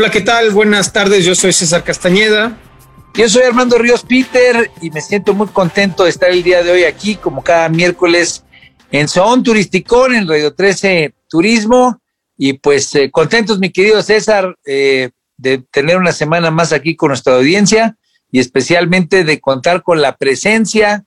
Hola, ¿qué tal? Buenas tardes, yo soy César Castañeda. Yo soy Armando Ríos Peter y me siento muy contento de estar el día de hoy aquí, como cada miércoles, en Son Turisticón, en Radio 13 Turismo. Y pues eh, contentos, mi querido César, eh, de tener una semana más aquí con nuestra audiencia y especialmente de contar con la presencia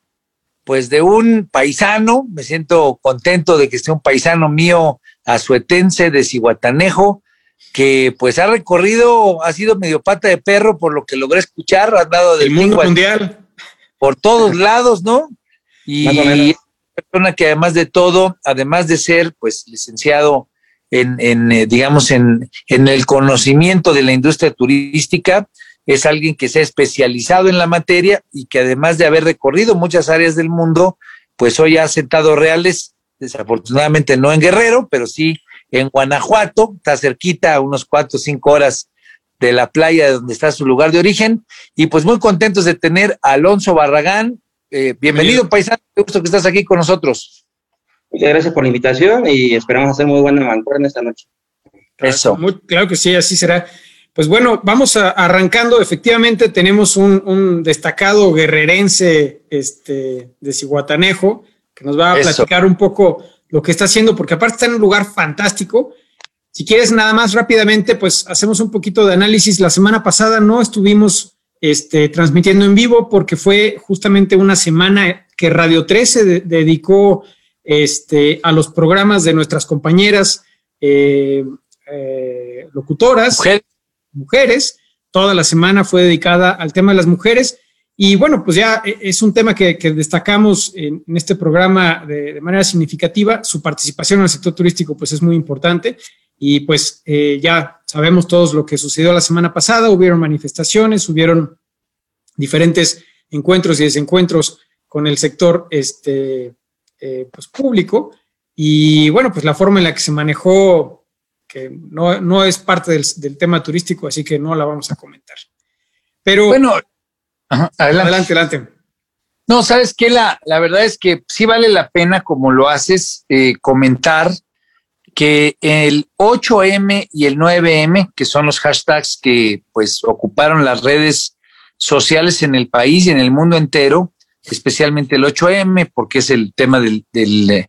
pues de un paisano, me siento contento de que esté un paisano mío azuetense de Cihuatanejo, que pues ha recorrido, ha sido medio pata de perro por lo que logré escuchar, ha dado del mundo mundial por todos lados, ¿no? Y una persona que además de todo, además de ser pues licenciado en, en eh, digamos, en, en el conocimiento de la industria turística, es alguien que se ha especializado en la materia y que además de haber recorrido muchas áreas del mundo, pues hoy ha sentado reales, desafortunadamente no en Guerrero, pero sí en Guanajuato, está cerquita, a unos cuatro o cinco horas de la playa donde está su lugar de origen. Y pues muy contentos de tener a Alonso Barragán. Eh, bienvenido, paisano, qué gusto que estás aquí con nosotros. Muchas gracias por la invitación y esperamos hacer muy buena mancuerna esta noche. Eso. claro que sí, así será. Pues bueno, vamos arrancando. Efectivamente, tenemos un, destacado guerrerense este, de Cihuatanejo que nos va a platicar un poco lo que está haciendo, porque aparte está en un lugar fantástico. Si quieres nada más rápidamente, pues hacemos un poquito de análisis. La semana pasada no estuvimos este, transmitiendo en vivo porque fue justamente una semana que Radio 13 dedicó este, a los programas de nuestras compañeras eh, eh, locutoras, mujeres. Toda la semana fue dedicada al tema de las mujeres y bueno, pues ya eh, es un tema que, destacamos en, este programa de, manera significativa. Su participación en el sector turístico pues es muy importante y pues eh, ya sabemos todos lo que sucedió la semana pasada. Hubieron manifestaciones, hubieron diferentes encuentros y desencuentros con el sector este, eh, pues, público y bueno, pues la forma en la que se manejó, que no, es parte del, del tema turístico, así que no la vamos a comentar. Pero bueno, adelante. adelante, No, sabes que la, la verdad es que sí vale la pena, como lo haces, eh, comentar que el 8M y el 9M, que son los hashtags que pues ocuparon las redes sociales en el país y en el mundo entero, especialmente el 8M, porque es el tema del, eh,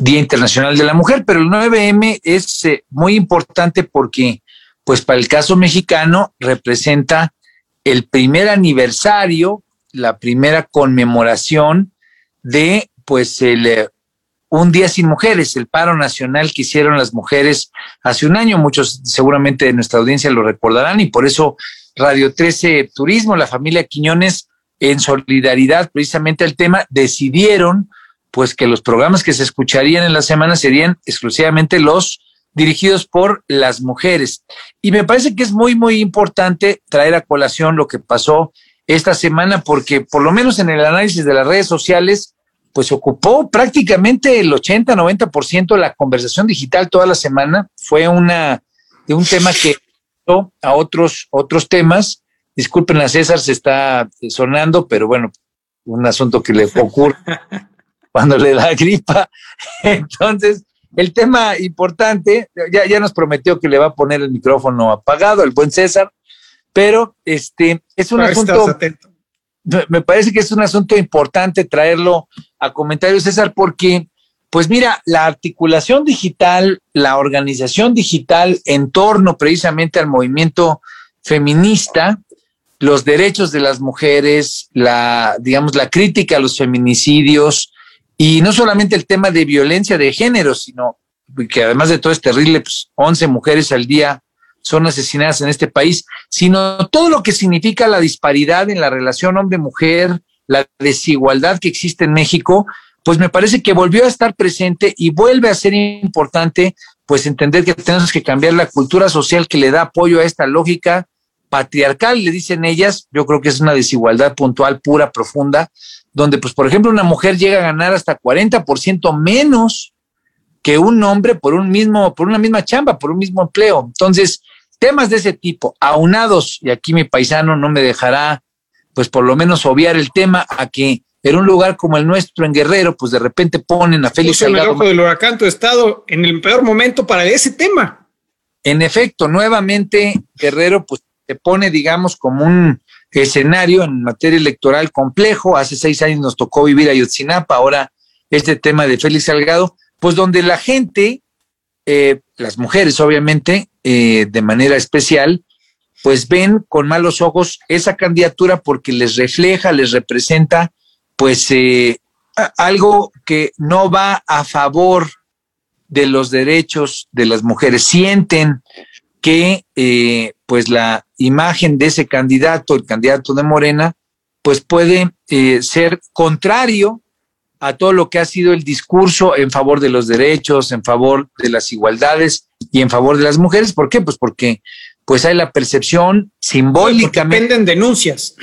Día Internacional de la Mujer, pero el 9M es eh, muy importante porque, pues para el caso mexicano, representa el primer aniversario, la primera conmemoración de pues el eh, un día sin mujeres, el paro nacional que hicieron las mujeres hace un año. Muchos seguramente de nuestra audiencia lo recordarán y por eso Radio 13 Turismo, la familia Quiñones, en solidaridad precisamente al tema, decidieron pues que los programas que se escucharían en la semana serían exclusivamente los dirigidos por las mujeres. Y me parece que es muy, muy importante traer a colación lo que pasó esta semana, porque por lo menos en el análisis de las redes sociales, pues ocupó prácticamente el 80-90% de la conversación digital toda la semana. Fue una de un tema que a otros, otros temas. Disculpen a César, se está sonando, pero bueno, un asunto que le ocurre cuando le da gripa. Entonces, el tema importante, ya, ya nos prometió que le va a poner el micrófono apagado, el buen César, pero este es un asunto. Me parece que es un asunto importante traerlo a comentarios, César, porque, pues mira, la articulación digital, la organización digital en torno precisamente al movimiento feminista, los derechos de las mujeres, la, digamos, la crítica a los feminicidios, y no solamente el tema de violencia de género, sino que además de todo es terrible, pues 11 mujeres al día son asesinadas en este país, sino todo lo que significa la disparidad en la relación hombre-mujer, la desigualdad que existe en México, pues me parece que volvió a estar presente y vuelve a ser importante pues entender que tenemos que cambiar la cultura social que le da apoyo a esta lógica patriarcal, le dicen ellas, yo creo que es una desigualdad puntual, pura, profunda, donde, pues, por ejemplo, una mujer llega a ganar hasta 40% menos que un hombre por un mismo, por una misma chamba, por un mismo empleo. Entonces, temas de ese tipo, aunados, y aquí mi paisano no me dejará, pues por lo menos obviar el tema a que en un lugar como el nuestro en Guerrero, pues de repente ponen a Félix Salgado. el ojo del huracán tu estado en el peor momento para ese tema. en efecto, nuevamente Guerrero pues se pone, digamos, como un escenario en materia electoral complejo. Hace seis años nos tocó vivir a Yotzinapa, ahora este tema de Félix Salgado, pues donde la gente, eh, las mujeres obviamente, eh, de manera especial, pues ven con malos ojos esa candidatura porque les refleja, les representa, pues eh, algo que no va a favor de los derechos de las mujeres. Sienten que eh, pues la imagen de ese candidato, el candidato de Morena, pues puede eh, ser contrario a todo lo que ha sido el discurso en favor de los derechos, en favor de las igualdades y en favor de las mujeres. ¿Por qué? Pues porque pues hay la percepción simbólicamente. Dependen denuncias.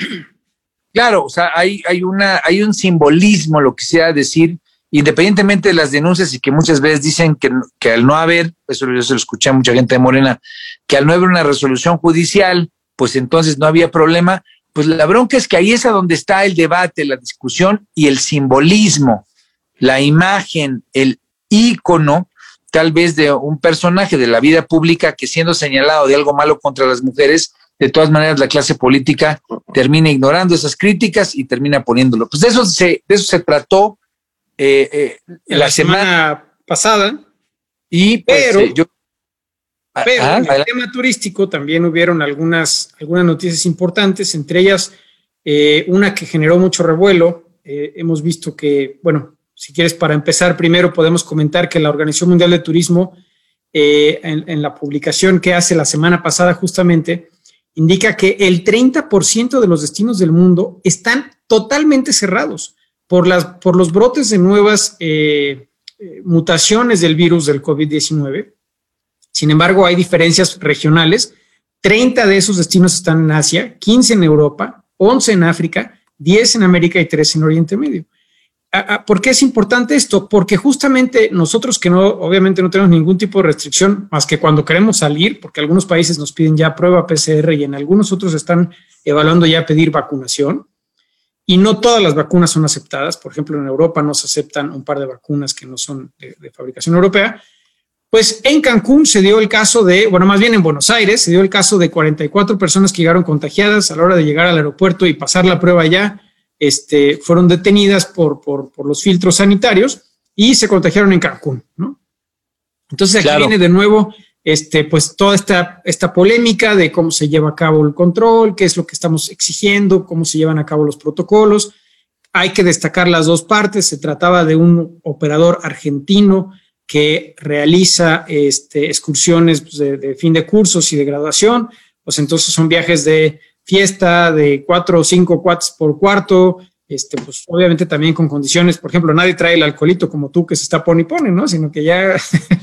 Claro, o sea, hay, hay, una, hay un simbolismo, lo que sea decir, independientemente de las denuncias y que muchas veces dicen que, al no haber, eso yo se lo escuché a mucha gente de Morena, que al no haber una resolución judicial, pues entonces no había problema, pues la bronca es que ahí es a donde está el debate, la discusión y el simbolismo, la imagen, el ícono tal vez de un personaje de la vida pública que siendo señalado de algo malo contra las mujeres, de todas maneras la clase política termina ignorando esas críticas y termina poniéndolo. Pues de eso se, de eso se trató eh, eh, la, semana, pasada. Y pues, pero, eh, yo, pero en el tema turístico también hubieron algunas, algunas noticias importantes, entre ellas una que generó mucho revuelo. hemos visto que, bueno, si quieres para empezar primero podemos comentar que la Organización Mundial de Turismo en, en la publicación que hace la semana pasada justamente indica que el 30% de los destinos del mundo están totalmente cerrados por, los brotes de nuevas eh, eh, mutaciones del virus del COVID-19. Sin embargo, hay diferencias regionales. 30 de esos destinos están en Asia, 15 en Europa, 11 en África, 10 en América y 3 en Oriente Medio. ¿Por qué es importante esto? Porque justamente nosotros que no, obviamente no tenemos ningún tipo de restricción más que cuando queremos salir, porque algunos países nos piden ya prueba PCR y en algunos otros están evaluando ya pedir vacunación. Y no todas las vacunas son aceptadas. Por ejemplo, en Europa no se aceptan un par de vacunas que no son de, de fabricación europea. Pues en Cancún se dio el caso de, bueno, más bien en Buenos Aires, se dio el caso de 44 personas que llegaron contagiadas a la hora de llegar al aeropuerto y pasar la prueba ya este, fueron detenidas por, los filtros sanitarios y se contagiaron en Cancún, ¿no? Entonces aquí viene de nuevo este, pues toda esta, esta polémica de cómo se lleva a cabo el control, qué es lo que estamos exigiendo, cómo se llevan a cabo los protocolos. Hay que destacar las dos partes. Se trataba de un operador argentino que realiza este, excursiones pues, de, fin de cursos y de graduación. Pues entonces son viajes de fiesta de cuatro o cinco cuates por cuarto, este, pues obviamente también con condiciones, por ejemplo, nadie trae el alcoholito como tú que se está pone y pone, ¿no? Sino que ya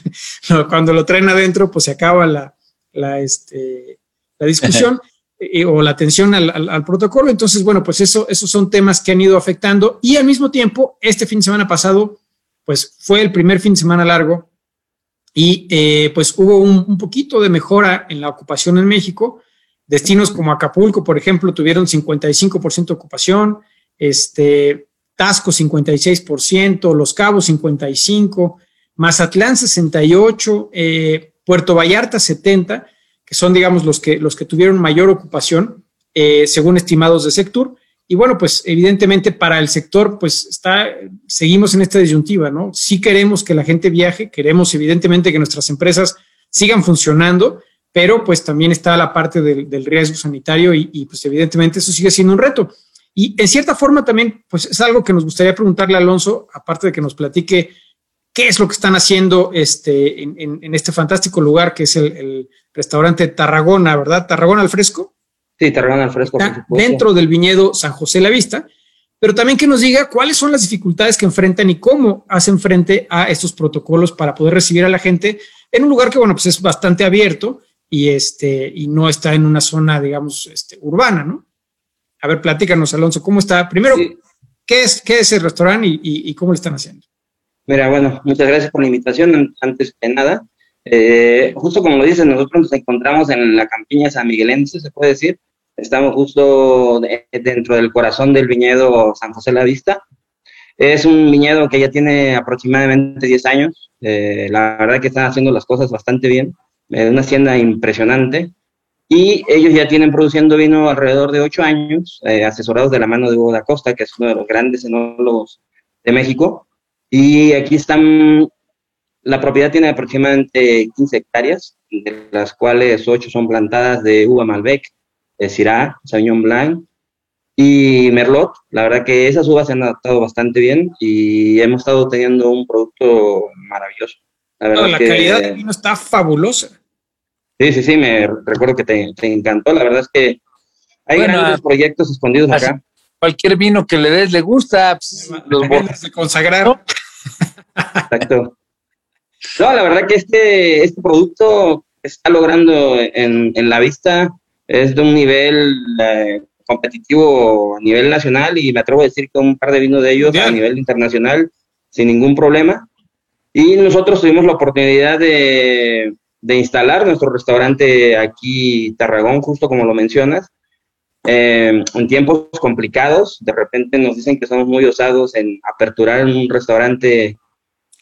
cuando lo traen adentro, pues se acaba la, la, este, la discusión eh, o la atención al, protocolo. Entonces, bueno, pues eso, esos son temas que han ido afectando y al mismo tiempo, este fin de semana pasado, pues fue el primer fin de semana largo y eh, pues hubo un, un poquito de mejora en la ocupación en México Destinos como Acapulco, por ejemplo, tuvieron 55% de ocupación, este, Tasco 56%, Los Cabos 55%, Mazatlán 68%, eh, Puerto Vallarta 70%, que son, digamos, los que, los que tuvieron mayor ocupación, eh, según estimados de Sector. Y bueno, pues evidentemente para el sector, pues está, seguimos en esta disyuntiva, ¿no? Sí queremos que la gente viaje, queremos evidentemente que nuestras empresas sigan funcionando, pero pues también está la parte del, riesgo sanitario y, pues evidentemente eso sigue siendo un reto. Y en cierta forma también pues es algo que nos gustaría preguntarle a Alonso, aparte de que nos platique qué es lo que están haciendo este, en, este fantástico lugar que es el, restaurante Tarragona, ¿verdad? Tarragona al fresco. Sí, Tarragona al fresco. dentro del viñedo San José La Vista, pero también que nos diga cuáles son las dificultades que enfrentan y cómo hacen frente a estos protocolos para poder recibir a la gente en un lugar que, bueno, pues es bastante abierto y, este, y no está en una zona, digamos, este, urbana, ¿no? A ver, platícanos, Alonso, ¿cómo está? Primero, ¿qué, es, ¿qué es el restaurante y, cómo lo están haciendo? Mira, bueno, muchas gracias por la invitación, antes que nada. Eh, justo como lo dices, nosotros nos encontramos en la campiña san miguelense, se puede decir. Estamos justo dentro del corazón del viñedo San José La Vista. Es un viñedo que ya tiene aproximadamente 10 años. Eh, la verdad que están haciendo las cosas bastante bien una hacienda impresionante. Y ellos ya tienen produciendo vino alrededor de ocho años, asesorados de la mano de Hugo da Costa, que es uno de los grandes enólogos de México. Y aquí están, la propiedad tiene aproximadamente 15 hectáreas, de las cuales ocho son plantadas de uva Malbec, de Syrah, Sauvignon Blanc y Merlot. La verdad que esas uvas se han adaptado bastante bien y hemos estado teniendo un producto maravilloso. La, calidad del vino está fabulosa. Sí, sí, sí, me recuerdo que te, encantó. La verdad es que hay grandes proyectos escondidos acá. Cualquier vino que le des le gusta. Pues, los de consagrar. Exacto. No, la verdad que este, este producto está logrando en, en la vista es de un nivel eh, competitivo a nivel nacional y me atrevo a decir que un par de vinos de ellos a nivel internacional sin ningún problema. Y nosotros tuvimos la oportunidad de, de instalar nuestro restaurante aquí, Tarragón, justo como lo mencionas, eh, en tiempos complicados. De repente nos dicen que somos muy osados en aperturar un restaurante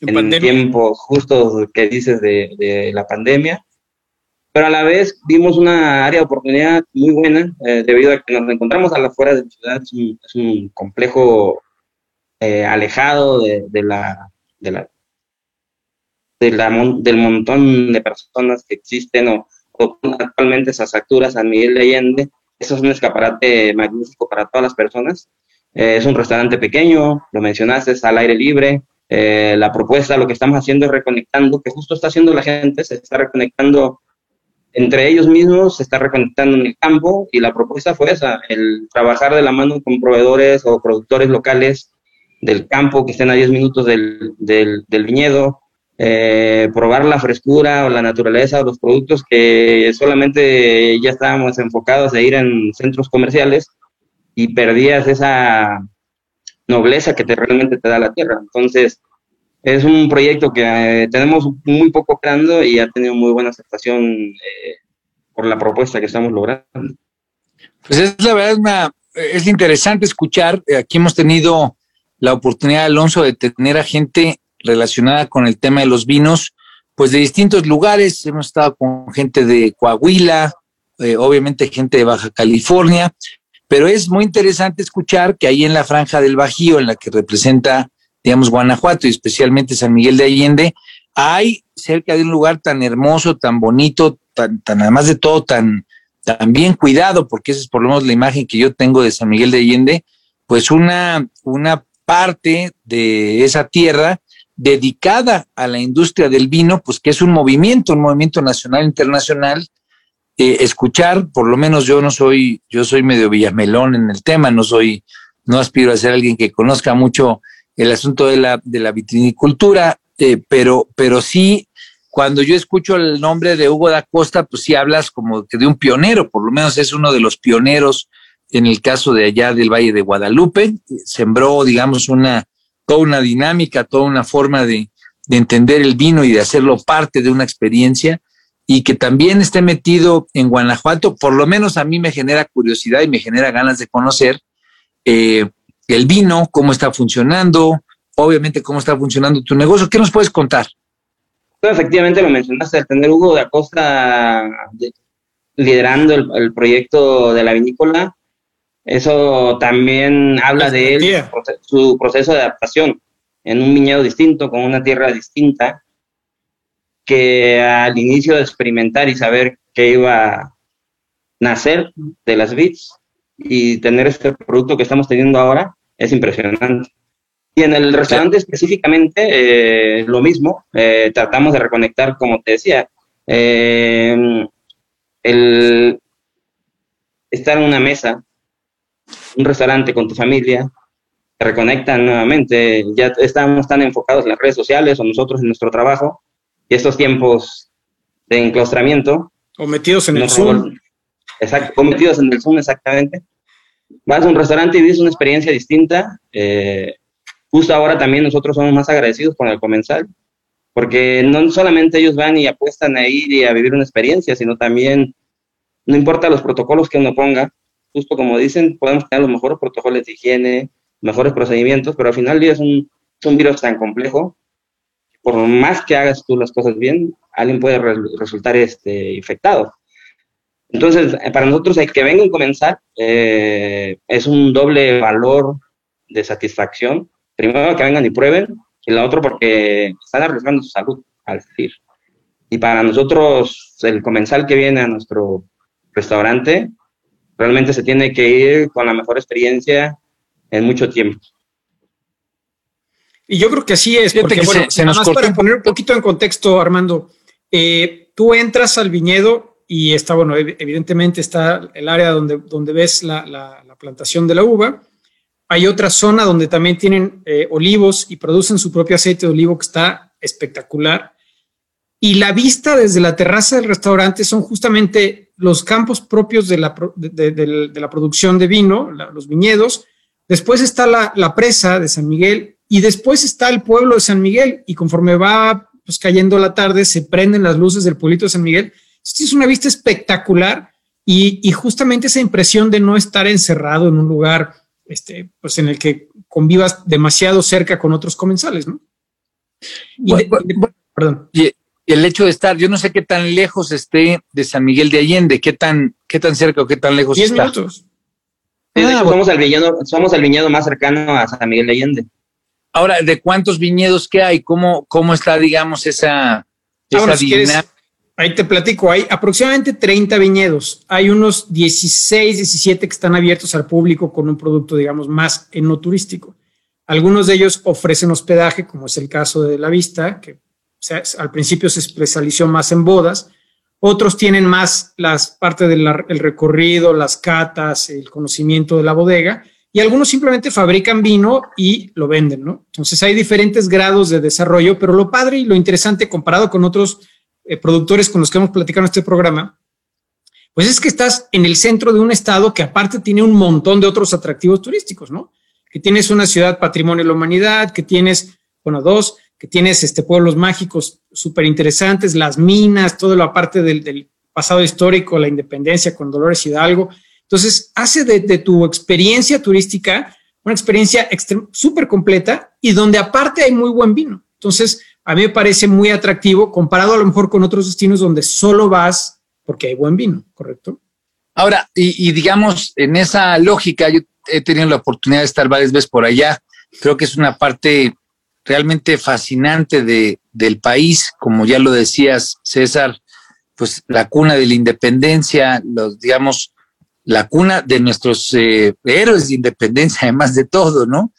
en, tiempos justos que dices de, de, la pandemia. Pero a la vez vimos una área de oportunidad muy buena eh, debido a que nos encontramos a la afuera de la ciudad. Es un, complejo eh, alejado de, de, la, de la del montón de personas que existen o, actualmente esas acturas San Miguel de Allende. Eso es un escaparate magnífico para todas las personas. Eh, es un restaurante pequeño, lo mencionaste, es al aire libre. Eh, la propuesta, lo que estamos haciendo es reconectando, que justo está haciendo la gente, se está reconectando entre ellos mismos, se está reconectando en el campo y la propuesta fue esa, el trabajar de la mano con proveedores o productores locales del campo que estén a 10 minutos del viñedo, eh, probar la frescura o la naturaleza de los productos que solamente ya estábamos enfocados a ir en centros comerciales y perdías esa nobleza que te, realmente te da la tierra. Entonces, es un proyecto que eh, tenemos muy poco creando y ha tenido muy buena aceptación eh, por la propuesta que estamos logrando. Pues es la verdad, una, es interesante escuchar. Aquí hemos tenido la oportunidad, Alonso, de tener a gente relacionada con el tema de los vinos, pues de distintos lugares. Hemos estado con gente de Coahuila, eh, obviamente gente de Baja California, pero es muy interesante escuchar que ahí en la franja del Bajío, en la que representa, digamos, Guanajuato y especialmente San Miguel de Allende, hay cerca de un lugar tan hermoso, tan bonito, tan, además de todo, tan, tan bien cuidado, porque esa es por lo menos la imagen que yo tengo de San Miguel de Allende, pues una, una parte de esa tierra dedicada a la industria del vino, pues que es un movimiento, un movimiento nacional, internacional. Eh, escuchar, por lo menos yo no soy, yo soy medio villamelón en el tema, no soy, no aspiro a ser alguien que conozca mucho el asunto de la, de la vitrinicultura, eh, pero, pero sí, cuando yo escucho el nombre de Hugo da Costa, pues sí hablas como que de un pionero, por lo menos es uno de los pioneros en el caso de allá del Valle de Guadalupe, sembró, digamos, una, toda una dinámica, toda una forma de, entender el vino y de hacerlo parte de una experiencia y que también esté metido en Guanajuato, por lo menos a mí me genera curiosidad y me genera ganas de conocer eh, el vino, cómo está funcionando, obviamente cómo está funcionando tu negocio. ¿Qué nos puedes contar? efectivamente lo mencionaste, al tener Hugo de Acosta liderando el, proyecto de la vinícola, eso también habla de él, su proceso de adaptación en un viñedo distinto, con una tierra distinta, que al inicio de experimentar y saber que iba a nacer de las bits y tener este producto que estamos teniendo ahora es impresionante. Y en el restaurante específicamente, eh, lo mismo, eh, tratamos de reconectar, como te decía, eh, el estar en una mesa un restaurante con tu familia, te reconectan nuevamente, ya estamos tan enfocados en las redes sociales o nosotros en nuestro trabajo, y estos tiempos de enclaustramiento. O metidos en el Zoom. Exacto, o metidos en el Zoom, exactamente. Vas a un restaurante y vives una experiencia distinta. Eh, justo ahora también nosotros somos más agradecidos con el comensal, porque no solamente ellos van y apuestan a ir y a vivir una experiencia, sino también, no importa los protocolos que uno ponga, justo como dicen, podemos tener los mejores protocolos de higiene, mejores procedimientos, pero al final es un, virus tan complejo por más que hagas tú las cosas bien, alguien puede resultar este, infectado. Entonces, eh, para nosotros, el que venga a comenzar eh, es un doble valor de satisfacción. Primero, que vengan y prueben, y la otra, porque están arriesgando su salud, al decir. Y para nosotros, el comensal que viene a nuestro restaurante, realmente se tiene que ir con la mejor experiencia en mucho tiempo. Y yo creo que así es, porque bueno, se, nos para poner un poquito en contexto, Armando, eh, tú entras al viñedo y está, bueno, evidentemente está el área donde, donde ves la, la, plantación de la uva. Hay otra zona donde también tienen eh, olivos y producen su propio aceite de olivo que está espectacular. Y la vista desde la terraza del restaurante son justamente los campos propios de la, de, la producción de vino, los viñedos. Después está la, la presa de San Miguel y después está el pueblo de San Miguel y conforme va pues, cayendo la tarde se prenden las luces del pueblito de San Miguel. es una vista espectacular y, justamente esa impresión de no estar encerrado en un lugar este, pues en el que convivas demasiado cerca con otros comensales, ¿no? Y perdón. Y el hecho de estar, yo no sé qué tan lejos esté de San Miguel de Allende, qué tan, qué tan cerca o qué tan lejos está. minutos. Ah, somos, el viñedo, somos el viñedo más cercano a San Miguel de Allende. Ahora, ¿de cuántos viñedos que hay? ¿Cómo, cómo está, digamos, esa, esa Ahí te platico, hay aproximadamente 30 viñedos. Hay unos 16, 17 que están abiertos al público con un producto, digamos, más no turístico. Algunos de ellos ofrecen hospedaje, como es el caso de La Vista, que al principio se especializó más en bodas. Otros tienen más las partes del recorrido, las catas, el conocimiento de la bodega y algunos simplemente fabrican vino y lo venden, ¿no? Entonces hay diferentes grados de desarrollo, pero lo padre y lo interesante comparado con otros eh, productores con los que hemos platicado en este programa, pues es que estás en el centro de un estado que aparte tiene un montón de otros atractivos turísticos, ¿no? Que tienes una ciudad patrimonio de la humanidad, que tienes, bueno, dos, que tienes este pueblos mágicos súper interesantes, las minas, todo lo aparte del, pasado histórico, la independencia con Dolores Hidalgo, entonces, hace de, tu experiencia turística una experiencia súper completa y donde aparte hay muy buen vino. Entonces, a mí me parece muy atractivo comparado a lo mejor con otros destinos donde solo vas porque hay buen vino, ¿correcto? Ahora, y, digamos, en esa lógica, yo he tenido la oportunidad de estar varias veces por allá. Creo que es una parte realmente fascinante de, del país, como ya lo decías, César, pues la cuna de la independencia, los, digamos, la cuna de nuestros eh, héroes de independencia, además de todo, ¿no?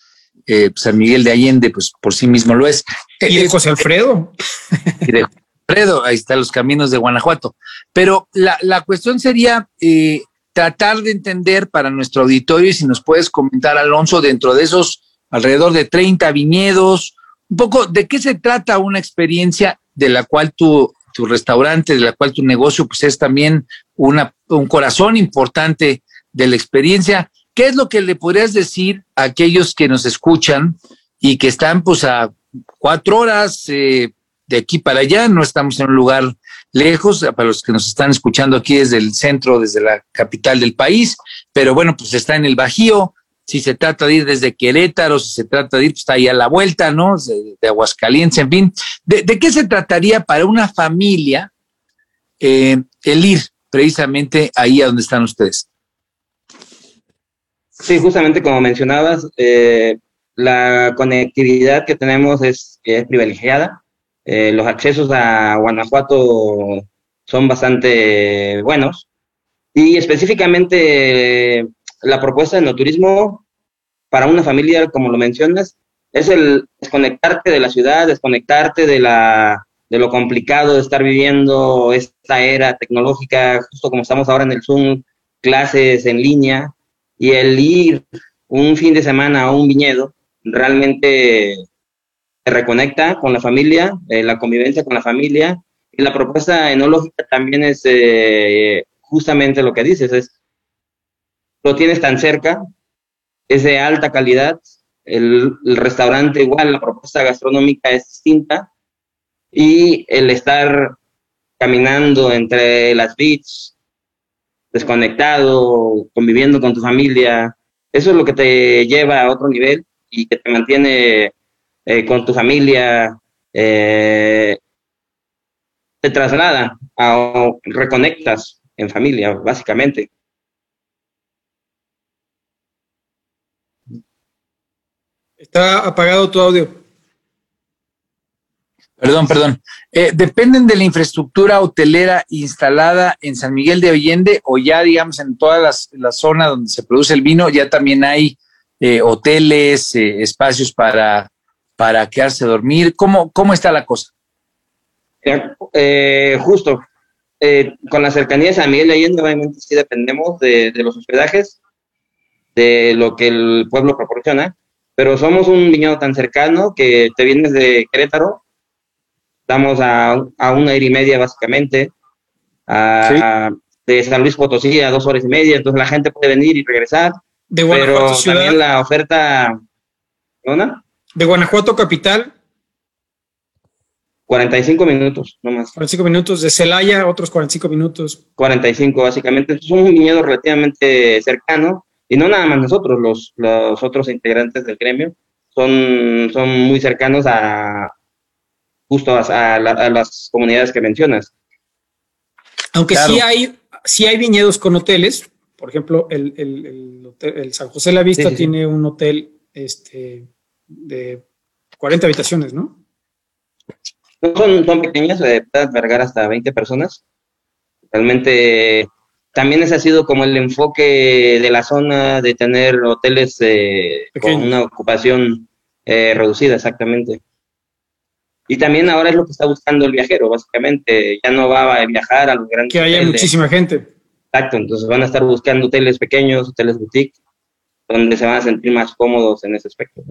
Eh, San Miguel de Allende, pues por sí mismo lo es. Y de José Alfredo. Y de Alfredo, ahí están los caminos de Guanajuato. Pero la, cuestión sería eh, tratar de entender para nuestro auditorio, y si nos puedes comentar, Alonso, dentro de esos alrededor de 30 viñedos, un poco de qué se trata una experiencia de la cual tú tu restaurante, de la cual tu negocio pues es también una, un corazón importante de la experiencia. ¿Qué es lo que le podrías decir a aquellos que nos escuchan y que están pues a cuatro horas eh, de aquí para allá? No estamos en un lugar lejos, para los que nos están escuchando aquí desde el centro, desde la capital del país, pero bueno, pues está en el Bajío, si se trata de ir desde Querétaro, si se trata de ir, pues está ahí a la vuelta, ¿no? De, Aguascalientes, en fin. ¿De, qué se trataría para una familia eh, el ir precisamente ahí a donde están ustedes? Sí, justamente como mencionabas, eh, la conectividad que tenemos es, privilegiada. Eh, los accesos a Guanajuato son bastante buenos. Y específicamente la propuesta de no turismo para una familia, como lo mencionas, es el desconectarte de la ciudad, desconectarte de, la, de lo complicado de estar viviendo esta era tecnológica, justo como estamos ahora en el Zoom, clases en línea, y el ir un fin de semana a un viñedo realmente te reconecta con la familia, eh, la convivencia con la familia, y la propuesta enológica también es eh, justamente lo que dices, es lo tienes tan cerca, es de alta calidad, el, restaurante igual, la propuesta gastronómica es distinta y el estar caminando entre las beach, desconectado, conviviendo con tu familia, eso es lo que te lleva a otro nivel y que te mantiene eh, con tu familia eh, te traslada a reconectas en familia, básicamente. Está apagado tu audio. Perdón, perdón. Eh, ¿Dependen de la infraestructura hotelera instalada en San Miguel de Allende o ya, digamos, en toda la zona donde se produce el vino, ya también hay eh, hoteles, eh, espacios para, para quedarse a dormir? ¿Cómo, cómo está la cosa? justo, con la cercanía de San Miguel de Allende, obviamente sí dependemos de, de los hospedajes, de lo que el pueblo proporciona, pero somos un viñedo tan cercano que te vienes de Querétaro Estamos a, a una hora y media básicamente, de San Luis Potosí a dos horas y media, entonces la gente puede venir y regresar. De Guanajuato pero también la oferta, ¿no? De Guanajuato capital. 45 minutos, no más. 45 minutos, de Celaya otros 45 minutos. 45 básicamente, es un viñedo relativamente cercano y no nada más nosotros, los, los otros integrantes del gremio son, son muy cercanos a, justo a, las comunidades que mencionas. Aunque sí, hay, sí hay viñedos con hoteles, por ejemplo, el, el, el, San José La Vista tiene un hotel este, de 40 habitaciones, ¿no? Son, son pequeñas, puede albergar hasta 20 personas. Realmente también ese ha sido como el enfoque de la zona de tener hoteles eh, con una ocupación eh, reducida, exactamente. Y también ahora es lo que está buscando el viajero, básicamente. Ya no va a viajar a los grandes. Que haya muchísima gente. Exacto, entonces van a estar buscando hoteles pequeños, hoteles boutique, donde se van a sentir más cómodos en ese aspecto.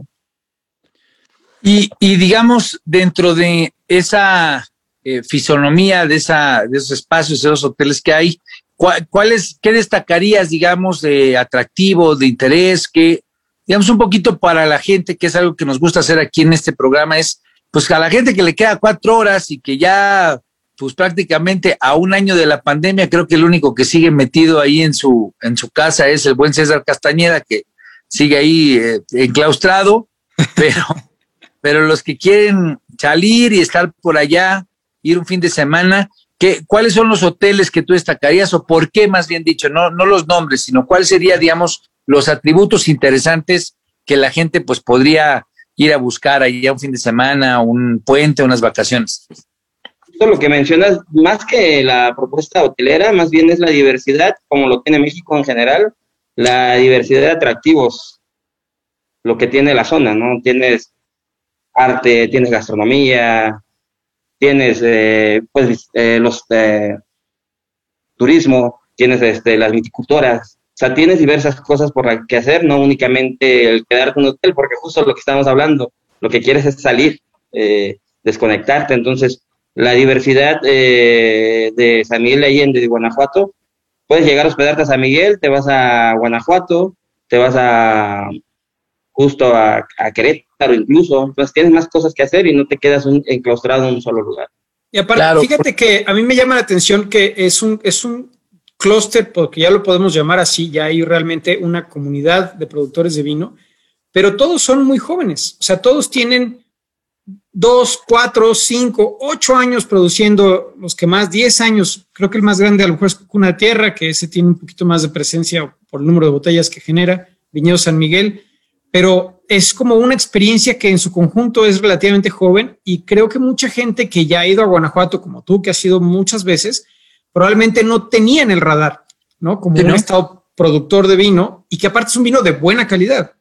Y, digamos, dentro de esa eh, fisonomía de, esa, de esos espacios, de esos hoteles que hay, ¿cuál, es, ¿qué destacarías, digamos, de atractivo, de interés? Que, digamos, un poquito para la gente, que es algo que nos gusta hacer aquí en este programa, es pues a la gente que le queda cuatro horas y que ya, pues prácticamente a un año de la pandemia, creo que el único que sigue metido ahí en su, en su casa es el buen César Castañeda, que sigue ahí eh, enclaustrado, pero, pero los que quieren salir y estar por allá, ir un fin de semana, ¿qué, ¿cuáles son los hoteles que tú destacarías o por qué, más bien dicho, no, los nombres, sino cuál sería, digamos, los atributos interesantes que la gente pues podría ir a buscar ahí un fin de semana, un puente, unas vacaciones. Todo lo que mencionas, más que la propuesta hotelera, más bien es la diversidad, como lo tiene México en general, la diversidad de atractivos, lo que tiene la zona, ¿no? Tienes arte, tienes gastronomía, tienes eh, pues eh, los eh, turismo, tienes este, las viticultoras, o sea, tienes diversas cosas por las que hacer, no únicamente el quedarte en un hotel, porque justo lo que estamos hablando, lo que quieres es salir, eh, desconectarte. Entonces, la diversidad eh, de San Miguel de Allende de Guanajuato, puedes llegar a hospedarte a San Miguel, te vas a Guanajuato, te vas a justo a, Querétaro incluso, entonces tienes más cosas que hacer y no te quedas enclaustrado en un solo lugar. Y aparte, fíjate que a mí me llama la atención que es un, es un clúster, porque ya lo podemos llamar así, ya hay realmente una comunidad de productores de vino, pero todos son muy jóvenes, o sea, todos tienen dos, cuatro, cinco, ocho años produciendo, los que más, diez años, creo que el más grande a lo mejor es Cuna Tierra, que ese tiene un poquito más de presencia por el número de botellas que genera, Viñedo San Miguel, pero es como una experiencia que en su conjunto es relativamente joven y creo que mucha gente que ya ha ido a Guanajuato, como tú, que has ido muchas veces, probablemente no tenían el radar, ¿no? Como un estado productor de vino y que aparte es un vino de buena calidad.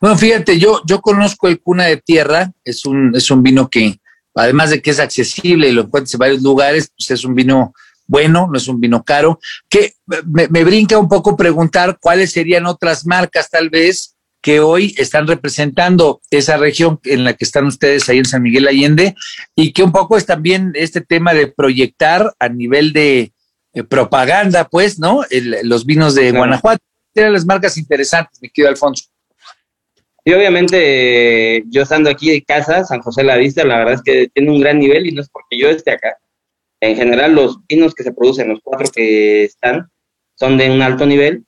Bueno, fíjate, yo, yo conozco el Cuna de Tierra, es un, es un vino que, además de que es accesible y lo encuentras en varios lugares, pues es un vino bueno, no es un vino caro, que me, me brinca un poco preguntar cuáles serían otras marcas tal vez que hoy están representando esa región en la que están ustedes ahí en San Miguel Allende y que un poco es también este tema de proyectar a nivel de eh, propaganda, pues, ¿no? los vinos de Guanajuato. Tienen las marcas interesantes, mi querido Alfonso. Y obviamente yo estando aquí de casa, San José la Vista, la verdad es que tiene un gran nivel y no es porque yo esté acá. En general los vinos que se producen, los cuatro que están, son de un alto nivel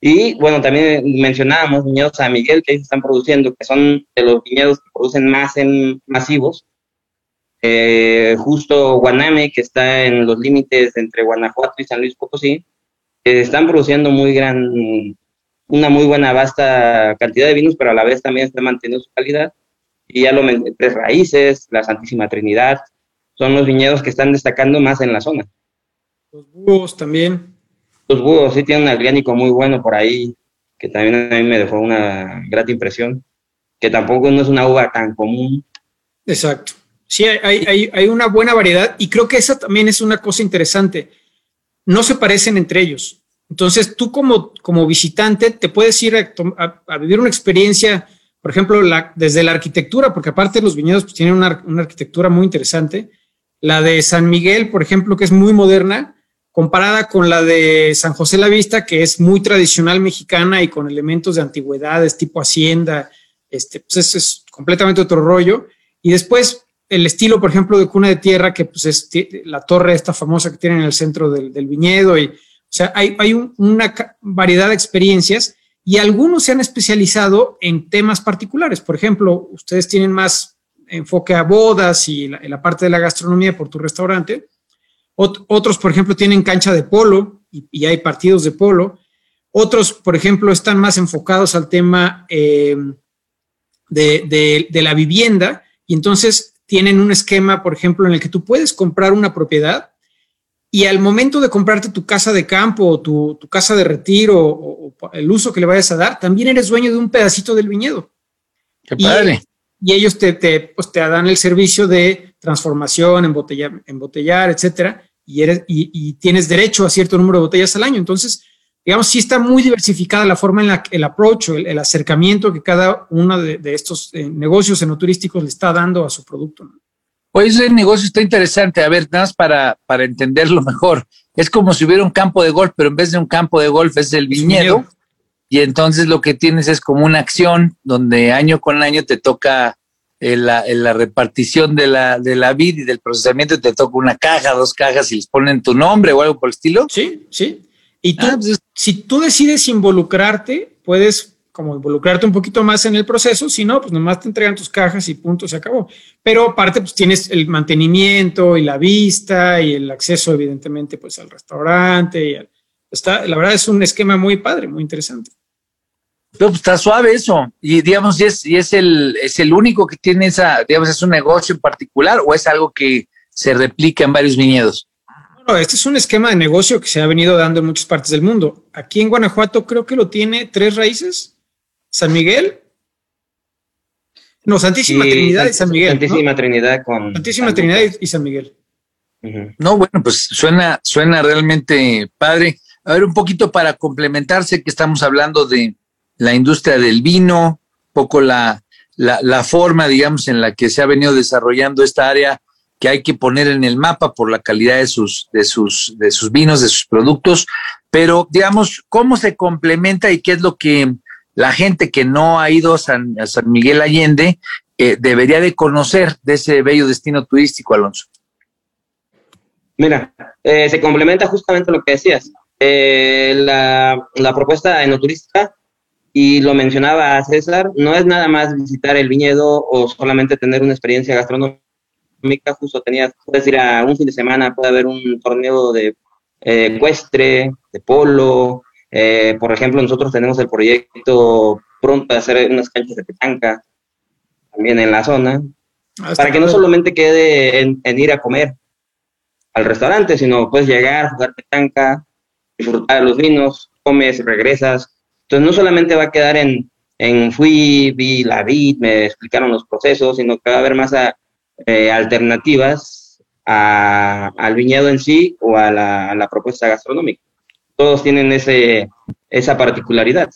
y bueno, también mencionábamos viñedos San Miguel que están produciendo, que son de los viñedos que producen más en masivos. eh, justo Guaname, que está en los límites entre Guanajuato y San Luis Potosí, están produciendo muy gran, una muy buena, vasta cantidad de vinos, pero a la vez también está manteniendo su calidad. Y ya lo Tres Raíces, la Santísima Trinidad, son los viñedos que están destacando más en la zona. Los búhos también. Los búhos sí tienen un orgánico muy bueno por ahí, que también a mí me dejó una grata impresión, que tampoco no es una uva tan común. Exacto. Sí, hay, hay, hay una buena variedad y creo que esa también es una cosa interesante. No se parecen entre ellos. Entonces, tú como, como visitante te puedes ir a, vivir una experiencia, por ejemplo, desde la arquitectura, porque aparte los viñedos pues, tienen una, arquitectura muy interesante. La de San Miguel, por ejemplo, que es muy moderna, comparada con la de San José la Vista, que es muy tradicional mexicana y con elementos de antigüedades tipo hacienda, este, pues es, completamente otro rollo. Y después el estilo, por ejemplo, de cuna de tierra, que pues es la torre esta famosa que tiene en el centro del, viñedo. Y, o sea, hay, hay una variedad de experiencias y algunos se han especializado en temas particulares. Por ejemplo, ustedes tienen más enfoque a bodas y la, la parte de la gastronomía por tu restaurante. Otros, por ejemplo, tienen cancha de polo y, hay partidos de polo. Otros, por ejemplo, están más enfocados al tema eh, de, de, de la vivienda y entonces tienen un esquema, por ejemplo, en el que tú puedes comprar una propiedad y al momento de comprarte tu casa de campo o tu, casa de retiro o, el uso que le vayas a dar, también eres dueño de un pedacito del viñedo. Qué padre. Y, ellos te, te, pues te dan el servicio de transformación, embotellar, embotellar etcétera, y, eres, y tienes derecho a cierto número de botellas al año. Entonces, digamos, sí está muy diversificada la forma en la que el approach, el, el acercamiento que cada uno de, estos eh, negocios enoturísticos le está dando a su producto. Pues ese negocio está interesante. A ver, nada más para, para entenderlo mejor. Es como si hubiera un campo de golf, pero en vez de un campo de golf es el viñedo. Y entonces lo que tienes es como una acción donde año con año te toca eh, la, la, repartición de la, de la vid y del procesamiento, te toca una caja, dos cajas y les ponen tu nombre o algo por el estilo. Sí, sí. Y tú, ah, pues si tú decides involucrarte, puedes como involucrarte un poquito más en el proceso, si no, pues nomás te entregan tus cajas y punto, se acabó. Pero aparte, pues tienes el mantenimiento y la vista y el acceso, evidentemente, pues al restaurante. Y está, la verdad es un esquema muy padre, muy interesante. Pero pues está suave eso. Y digamos, y es, y es, el, es el único que tiene esa, digamos, es un negocio en particular o es algo que se replica en varios viñedos este es un esquema de negocio que se ha venido dando en muchas partes del mundo. Aquí en Guanajuato creo que lo tiene tres raíces. San Miguel. No, Santísima Trinidad y San Miguel. Santísima Trinidad con. Santísima Trinidad y, San Miguel. No, bueno, pues suena, suena realmente padre. A ver, un poquito para complementarse, que estamos hablando de la industria del vino, poco la, la forma, digamos, en la que se ha venido desarrollando esta área que hay que poner en el mapa por la calidad de sus, de sus, de sus vinos, de sus productos, pero digamos, ¿cómo se complementa y qué es lo que la gente que no ha ido a San, Miguel Allende eh, debería de conocer de ese bello destino turístico, Alonso? Mira, eh, se complementa justamente lo que decías. Eh, la, la propuesta enoturística, y lo mencionaba César, no es nada más visitar el viñedo o solamente tener una experiencia gastronómica justo tenías, puedes ir a un fin de semana, puede haber un torneo de eh, ecuestre, de polo. Eh, por ejemplo, nosotros tenemos el proyecto pronto de hacer unas canchas de petanca también en la zona, ah, para que no solamente quede en, ir a comer al restaurante, sino puedes llegar, jugar petanca, disfrutar de los vinos, comes, regresas. Entonces no solamente va a quedar en, en fui, vi la vid, me explicaron los procesos, sino que va a haber más a, eh, alternativas al viñedo en sí o a la, propuesta gastronómica. Todos tienen ese, esa particularidad.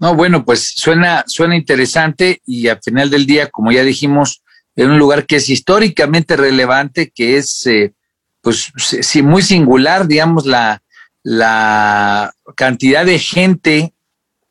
No, bueno, pues suena, suena interesante y al final del día, como ya dijimos, en un lugar que es históricamente relevante, que es, eh, pues, sí, muy singular, digamos, la, la cantidad de gente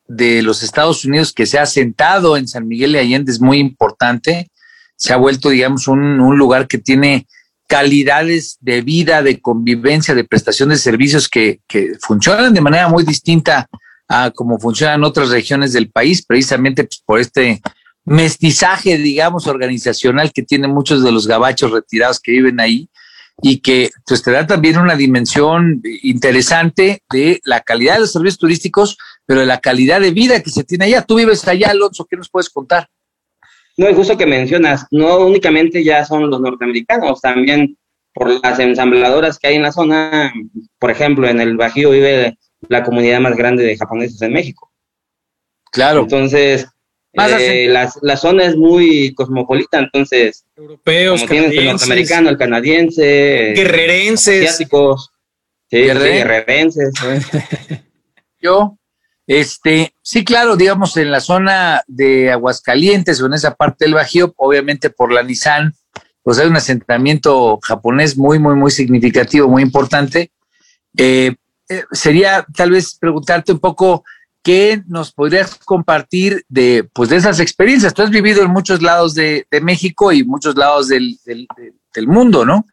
de los Estados Unidos que se ha sentado en San Miguel de Allende es muy importante. Se ha vuelto, digamos, un, lugar que tiene calidades de vida, de convivencia, de prestación de servicios que, funcionan de manera muy distinta a como funcionan otras regiones del país, precisamente pues, por este mestizaje, digamos, organizacional que tienen muchos de los gabachos retirados que viven ahí y que pues te da también una dimensión interesante de la calidad de los servicios turísticos, pero de la calidad de vida que se tiene allá. Tú vives allá, Alonso, ¿qué nos puedes contar? No, es justo que mencionas, no únicamente ya son los norteamericanos, también por las ensambladoras que hay en la zona, por ejemplo, en el Bajío vive la comunidad más grande de japoneses en México. Claro. Entonces, eh, la, zona es muy cosmopolita, entonces. Europeos, como tienes el norteamericano, el canadiense. Guerrerenses. Asiáticos. Sí, guerrerenses. Yo, este, sí, claro, digamos, en la zona de Aguascalientes o en esa parte del Bajío, obviamente por la Nissan, pues hay un asentamiento japonés muy, muy, muy significativo, muy importante. Eh, eh, sería tal vez preguntarte un poco ¿qué nos podrías compartir de, pues, de esas experiencias? Tú has vivido en muchos lados de, México y muchos lados del, mundo, ¿no?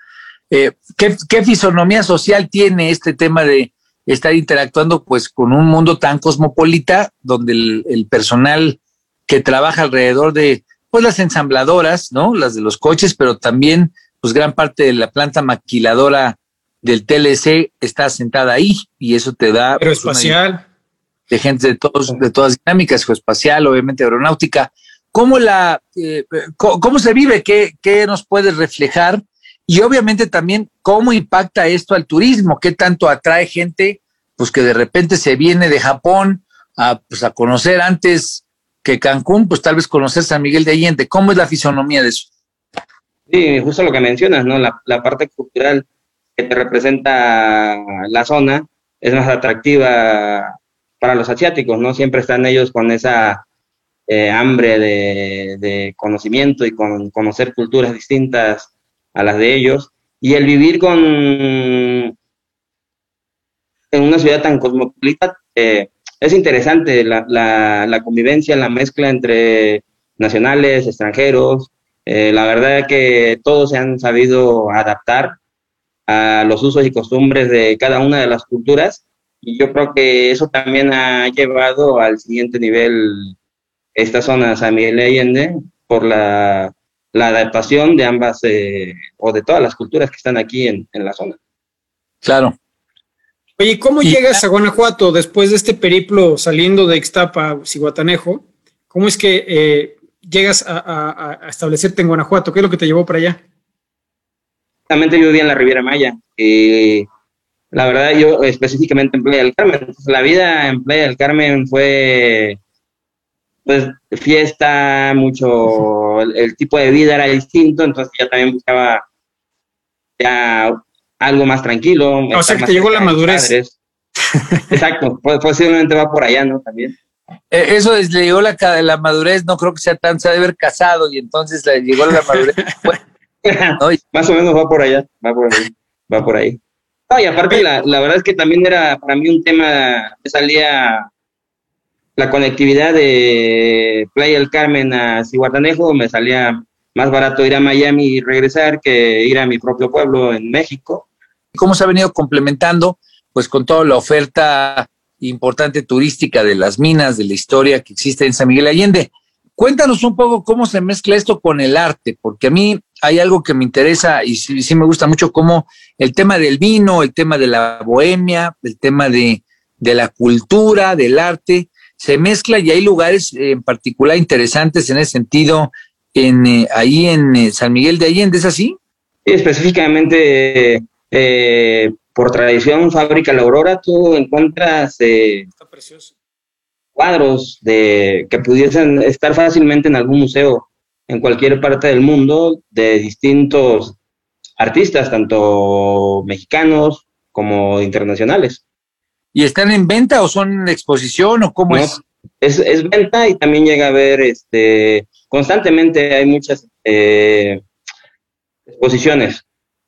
Eh, ¿qué, fisonomía social tiene este tema de estar interactuando pues con un mundo tan cosmopolita donde el, personal que trabaja alrededor de pues las ensambladoras, ¿no? Las de los coches, pero también pues gran parte de la planta maquiladora del TLC está sentada ahí y eso te da... Pero pues, espacial de gente de, todos, de todas dinámicas, espacial, obviamente aeronáutica. ¿Cómo, la, eh, cómo, se vive? ¿Qué, ¿Qué nos puede reflejar? Y obviamente también cómo impacta esto al turismo, qué tanto atrae gente, pues que de repente se viene de Japón a, pues, a conocer antes que Cancún, pues tal vez conocer San Miguel de Allende. ¿Cómo es la fisonomía de eso? Sí, justo lo que mencionas, ¿no? La, la parte cultural que te representa la zona es más atractiva para los asiáticos, ¿no? Siempre están ellos con esa eh, hambre de, conocimiento y con conocer culturas distintas a las de ellos. Y el vivir con en una ciudad tan cosmopolita eh, es interesante la, la, convivencia, la mezcla entre nacionales, extranjeros. Eh, la verdad es que todos se han sabido adaptar a los usos y costumbres de cada una de las culturas y yo creo que eso también ha llevado al siguiente nivel esta zona San Miguel de Allende por la, adaptación de ambas eh, o de todas las culturas que están aquí en, la zona. Claro. Oye, ¿cómo llegas a Guanajuato después de este periplo saliendo de Ixtapa a Ciguatanejo? ¿Cómo es que eh, llegas a, establecerte en Guanajuato? ¿Qué es lo que te llevó para allá? Exactamente, yo vivía en la Riviera Maya. Eh, la verdad, yo específicamente en Playa del Carmen. la vida en Playa del Carmen fue, pues, fiesta, mucho, el, tipo de vida era distinto, entonces yo también buscaba ya algo más tranquilo. O sea, que te llegó la madurez. Exacto, pues, posiblemente va por allá, ¿no? También. E, eso es, le llegó la, la madurez, no creo que sea tan, se ha de haber casado y entonces le llegó la madurez. Más o menos va por allá, va por ahí, va por ahí y aparte la, verdad es que también era para mí un tema, que salía la conectividad de Playa del Carmen a Cihuatanejo, me salía más barato ir a Miami y regresar que ir a mi propio pueblo en México. ¿Cómo se ha venido complementando? Pues con toda la oferta importante turística de las minas, de la historia que existe en San Miguel Allende. Cuéntanos un poco cómo se mezcla esto con el arte, porque a mí hay algo que me interesa y sí, me gusta mucho, como el tema del vino, el tema de la bohemia, el tema de, la cultura, del arte, se mezcla y hay lugares en particular interesantes en ese sentido, en, eh, ahí en eh, San Miguel de Allende, ¿es así? específicamente eh, por tradición, Fábrica La Aurora, tú encuentras cuadros de, que pudiesen estar fácilmente en algún museo en cualquier parte del mundo de distintos artistas, tanto mexicanos como internacionales. ¿Y están en venta o son en exposición o cómo es? es? venta y también llega a ver, este, constantemente hay muchas eh, exposiciones.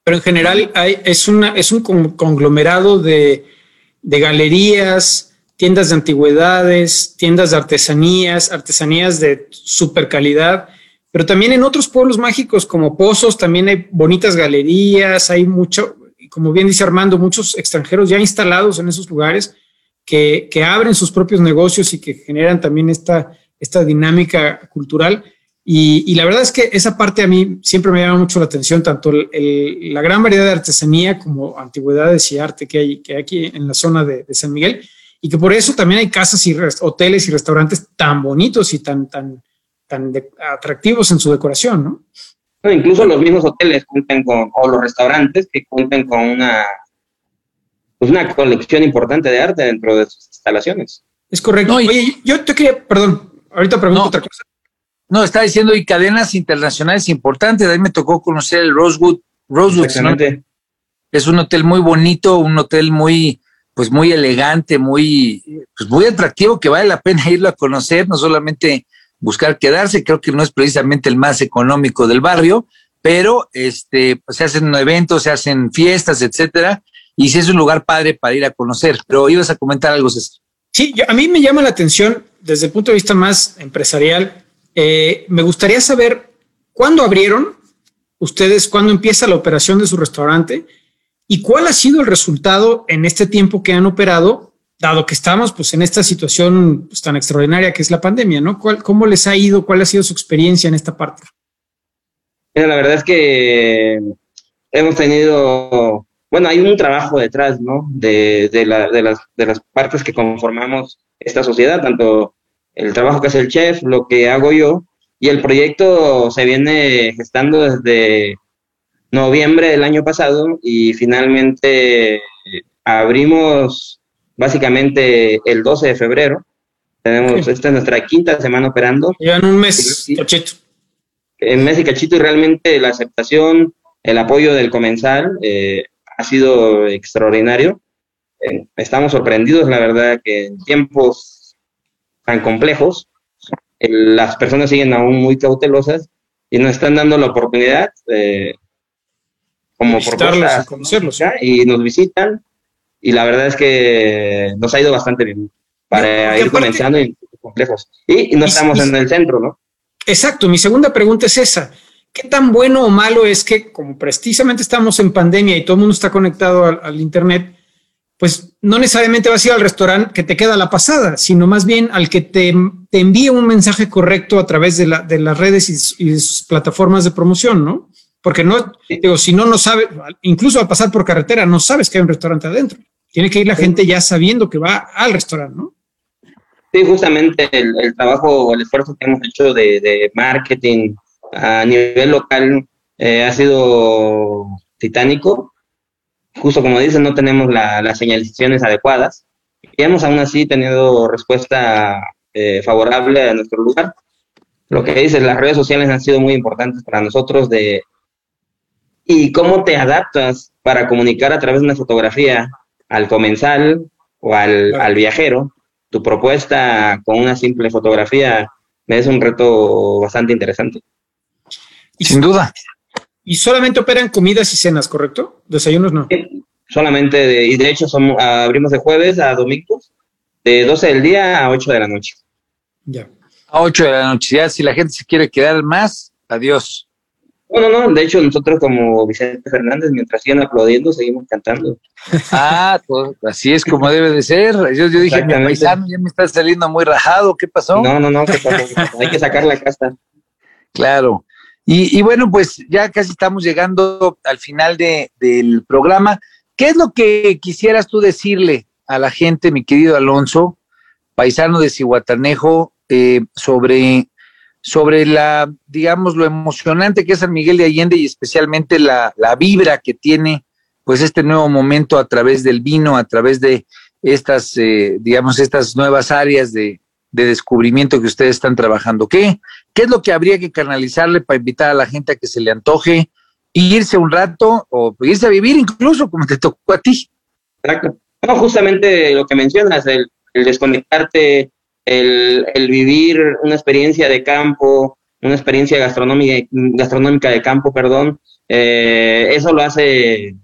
Pero en general hay, es, una, es un conglomerado de, de galerías, tiendas de antigüedades, tiendas de artesanías, artesanías de super calidad pero también en otros pueblos mágicos como Pozos también hay bonitas galerías, hay mucho, como bien dice Armando, muchos extranjeros ya instalados en esos lugares que, abren sus propios negocios y que generan también esta, esta dinámica cultural. Y, la verdad es que esa parte a mí siempre me llama mucho la atención, tanto la gran variedad de artesanía como antigüedades y arte que hay, que aquí en la zona de, San Miguel, y que por eso también hay casas y hoteles y restaurantes tan bonitos y tan, tan, tan atractivos en su decoración, ¿no? incluso los mismos hoteles cuentan con, o los restaurantes que cuentan con una, pues una colección importante de arte dentro de sus instalaciones. Es correcto. Oye, yo te quería, perdón, ahorita pregunto otra cosa. No, está diciendo y cadenas internacionales importantes. Ahí me tocó conocer el Rosewood. Rosewood es un hotel muy bonito, un hotel muy, pues muy elegante, muy, pues muy atractivo que vale la pena irlo a conocer, no solamente buscar quedarse. Creo que no es precisamente el más económico del barrio, pero este, pues se hacen eventos, se hacen fiestas, etcétera. Y sí es un lugar padre para ir a conocer. Pero ibas a comentar algo, César. Sí, a mí me llama la atención desde el punto de vista más empresarial eh, me gustaría saber cuándo abrieron ustedes, cuándo empieza la operación de su restaurante y cuál ha sido el resultado en este tiempo que han operado, dado que estamos pues, en esta situación pues, tan extraordinaria que es la pandemia, ¿no? ¿Cómo les ha ido? ¿Cuál ha sido su experiencia en esta parte? la verdad es que hemos tenido, bueno, hay un trabajo detrás, ¿no? De, las, de las partes que conformamos esta sociedad, tanto el trabajo que hace el chef, lo que hago yo, y el proyecto se viene gestando desde noviembre del año pasado y finalmente abrimos básicamente el 12 de febrero. Tenemos, esta es nuestra quinta semana operando. en un mes, cachito. En mes y cachito y realmente la aceptación, el apoyo del comensal eh, ha sido extraordinario. Eh, estamos sorprendidos, la verdad, que en tiempos tan complejos, las personas siguen aún muy cautelosas y nos están dando la oportunidad eh, como propuesta conocerlos y nos visitan y la verdad es que nos ha ido bastante bien para ir comenzando en complejos y, no estamos en el centro, ¿no? Exacto, mi segunda pregunta es esa. ¿Qué tan bueno o malo es que como precisamente estamos en pandemia y todo el mundo está conectado al Internet, pues no necesariamente vas a ir al restaurante que te queda la pasada, sino más bien al que te, te envíe un mensaje correcto a través de, la, de las redes y, sus plataformas de promoción, ¿no? Porque no, digo, si no, no sabes, incluso al pasar por carretera, no sabes que hay un restaurante adentro. Tiene que ir la gente ya sabiendo que va al restaurante, ¿no? Sí, justamente el, trabajo o el esfuerzo que hemos hecho de, marketing a nivel local eh, ha sido titánico justo como dicen, no tenemos las señalizaciones adecuadas y hemos aún así tenido respuesta eh, favorable a nuestro lugar. Lo que dices, las redes sociales han sido muy importantes para nosotros de y cómo te adaptas para comunicar a través de una fotografía al comensal o al, al viajero tu propuesta con una simple fotografía es un reto bastante interesante. Sin duda. Y solamente operan comidas y cenas, ¿correcto? Desayunos no. solamente, de, y de hecho somos, abrimos de jueves a domingos, de 12 del día a 8 de la noche. Ya. A 8 de la noche. Ya, si la gente se quiere quedar más, adiós. No, no, no. De hecho, nosotros como Vicente Fernández, mientras siguen aplaudiendo, seguimos cantando. Ah, pues, así es como debe de ser. Yo, yo dije, mi paisano ya me está saliendo muy rajado. ¿Qué pasó? No, no, no. ¿qué pasó? Hay que sacar la casta. Claro. Y, bueno, pues ya casi estamos llegando al final del programa. ¿Qué es lo que quisieras tú decirle a la gente, mi querido Alonso, paisano de Cihuatanejo, eh, sobre, sobre la, digamos, lo emocionante que es San Miguel de Allende y especialmente la, la vibra que tiene pues este nuevo momento a través del vino, a través de estas, eh, digamos, estas nuevas áreas de, de descubrimiento que ustedes están trabajando. ¿Qué, ¿Qué es lo que habría que canalizarle para invitar a la gente a que se le antoje irse un rato o irse a vivir incluso como te tocó a ti? Exacto. No, justamente lo que mencionas, el, desconectarte, el, vivir una experiencia de campo, una experiencia gastronómica, gastronómica de campo, perdón, eh, eso lo hace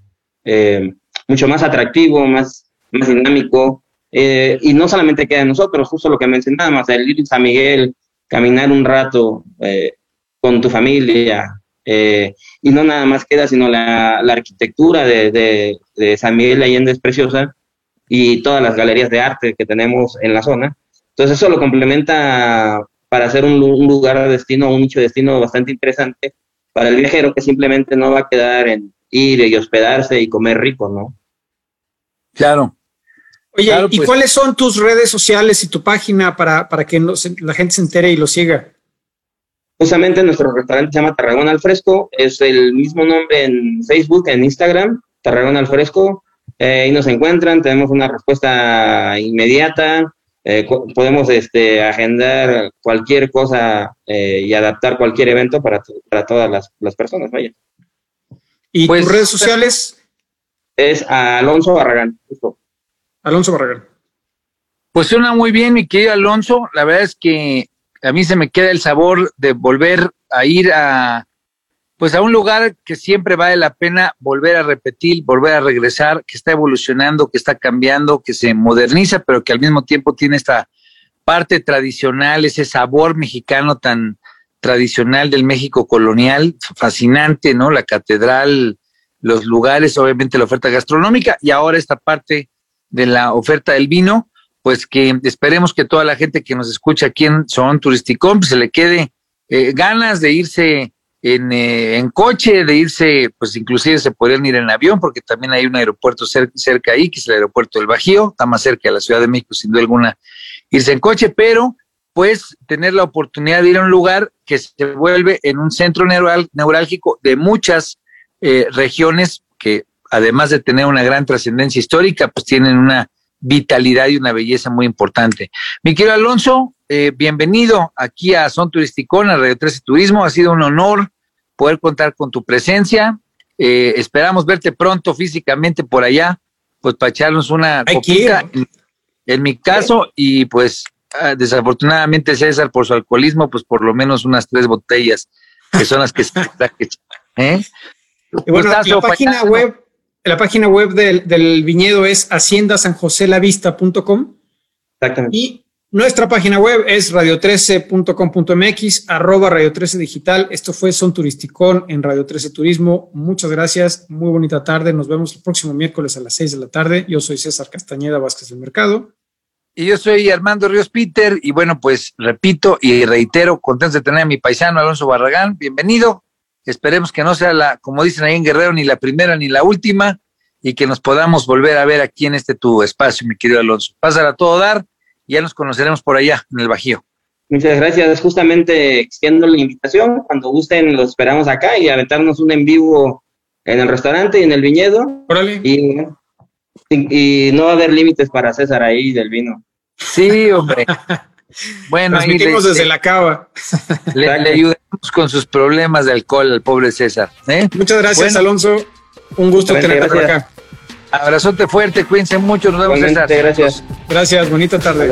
eh, mucho más atractivo, más, más dinámico, eh, y no solamente queda en nosotros, justo lo que mencionábamos, el ir a San Miguel, caminar un rato eh, con tu familia, eh, y no nada más queda, sino la, arquitectura de, de, San Miguel Allende es preciosa, y todas las galerías de arte que tenemos en la zona. Entonces eso lo complementa para hacer un, lugar de destino, un nicho de destino bastante interesante para el viajero que simplemente no va a quedar en ir y hospedarse y comer rico, ¿no? Claro. Oye, ¿y pues. cuáles son tus redes sociales y tu página para, para que la gente se entere y lo siga? Justamente nuestro restaurante se llama Tarragona al Fresco, es el mismo nombre en Facebook, en Instagram, Tarragona al Fresco, eh, ahí nos encuentran, tenemos una respuesta inmediata, eh, podemos este, agendar cualquier cosa eh, y adaptar cualquier evento para, para todas las, personas, vaya. ¿Y tus pues, redes sociales? Es Alonso Barragán, Alonso Barragán. Pues suena muy bien, mi querido Alonso. La verdad es que a mí se me queda el sabor de volver a ir a, pues a un lugar que siempre vale la pena volver a repetir, volver a regresar, que está evolucionando, que está cambiando, que se moderniza, pero que al mismo tiempo tiene esta parte tradicional, ese sabor mexicano tan tradicional del México colonial, fascinante, ¿no? La catedral, los lugares, obviamente la oferta gastronómica y ahora esta parte de la oferta del vino, pues que esperemos que toda la gente que nos escucha aquí en Son Turisticón pues se le quede eh, ganas de irse eh, en, coche, de irse, pues inclusive se podrían ir en avión, porque también hay un aeropuerto cerca, ahí, que es el aeropuerto del Bajío, está más cerca de la Ciudad de México, sin duda alguna, irse en coche, pero pues tener la oportunidad de ir a un lugar que se vuelve en un centro neurálgico de muchas eh, regiones que además de tener una gran trascendencia histórica, pues tienen una vitalidad y una belleza muy importante. Mi querido Alonso, eh, bienvenido aquí a Son Turisticón, a Radio 13 Turismo. Ha sido un honor poder contar con tu presencia. Eh, esperamos verte pronto físicamente por allá, pues para echarnos una copita, en, mi caso, y pues ah, desafortunadamente César por su alcoholismo, pues por lo menos unas tres botellas, que son las que se... ¿eh? Y bueno, la página web la página web del, viñedo es haciendasanjoselavista.com. Exactamente. Y nuestra página web es radio13.com.mx, arroba radio 13 digital. Esto fue Son Turisticón en Radio 13 Turismo. Muchas gracias, muy bonita tarde. Nos vemos el próximo miércoles a las 6 de la tarde. Yo soy César Castañeda Vázquez del Mercado. Y yo soy Armando Ríos Peter. Y bueno, pues repito y reitero, contento de tener a mi paisano Alonso Barragán. Bienvenido. Esperemos que no sea la, como dicen ahí en Guerrero, ni la primera ni la última y que nos podamos volver a ver aquí en este tu espacio, mi querido Alonso. Pásala a todo dar y ya nos conoceremos por allá, en el Bajío. Muchas gracias. Justamente extiendo la invitación. Cuando gusten, los esperamos acá y aventarnos un en vivo en el restaurante y en el viñedo. Y, y, no va a haber límites para César ahí del vino. Sí, hombre. Bueno, Transmitimos desde la cava. Le, ayudamos con sus problemas de alcohol al pobre César. ¿eh? Muchas gracias, Alonso. Un gusto tenerte por acá. Abrazote fuerte, cuídense mucho, nos vemos César. Gracias. Gracias, bonita tarde.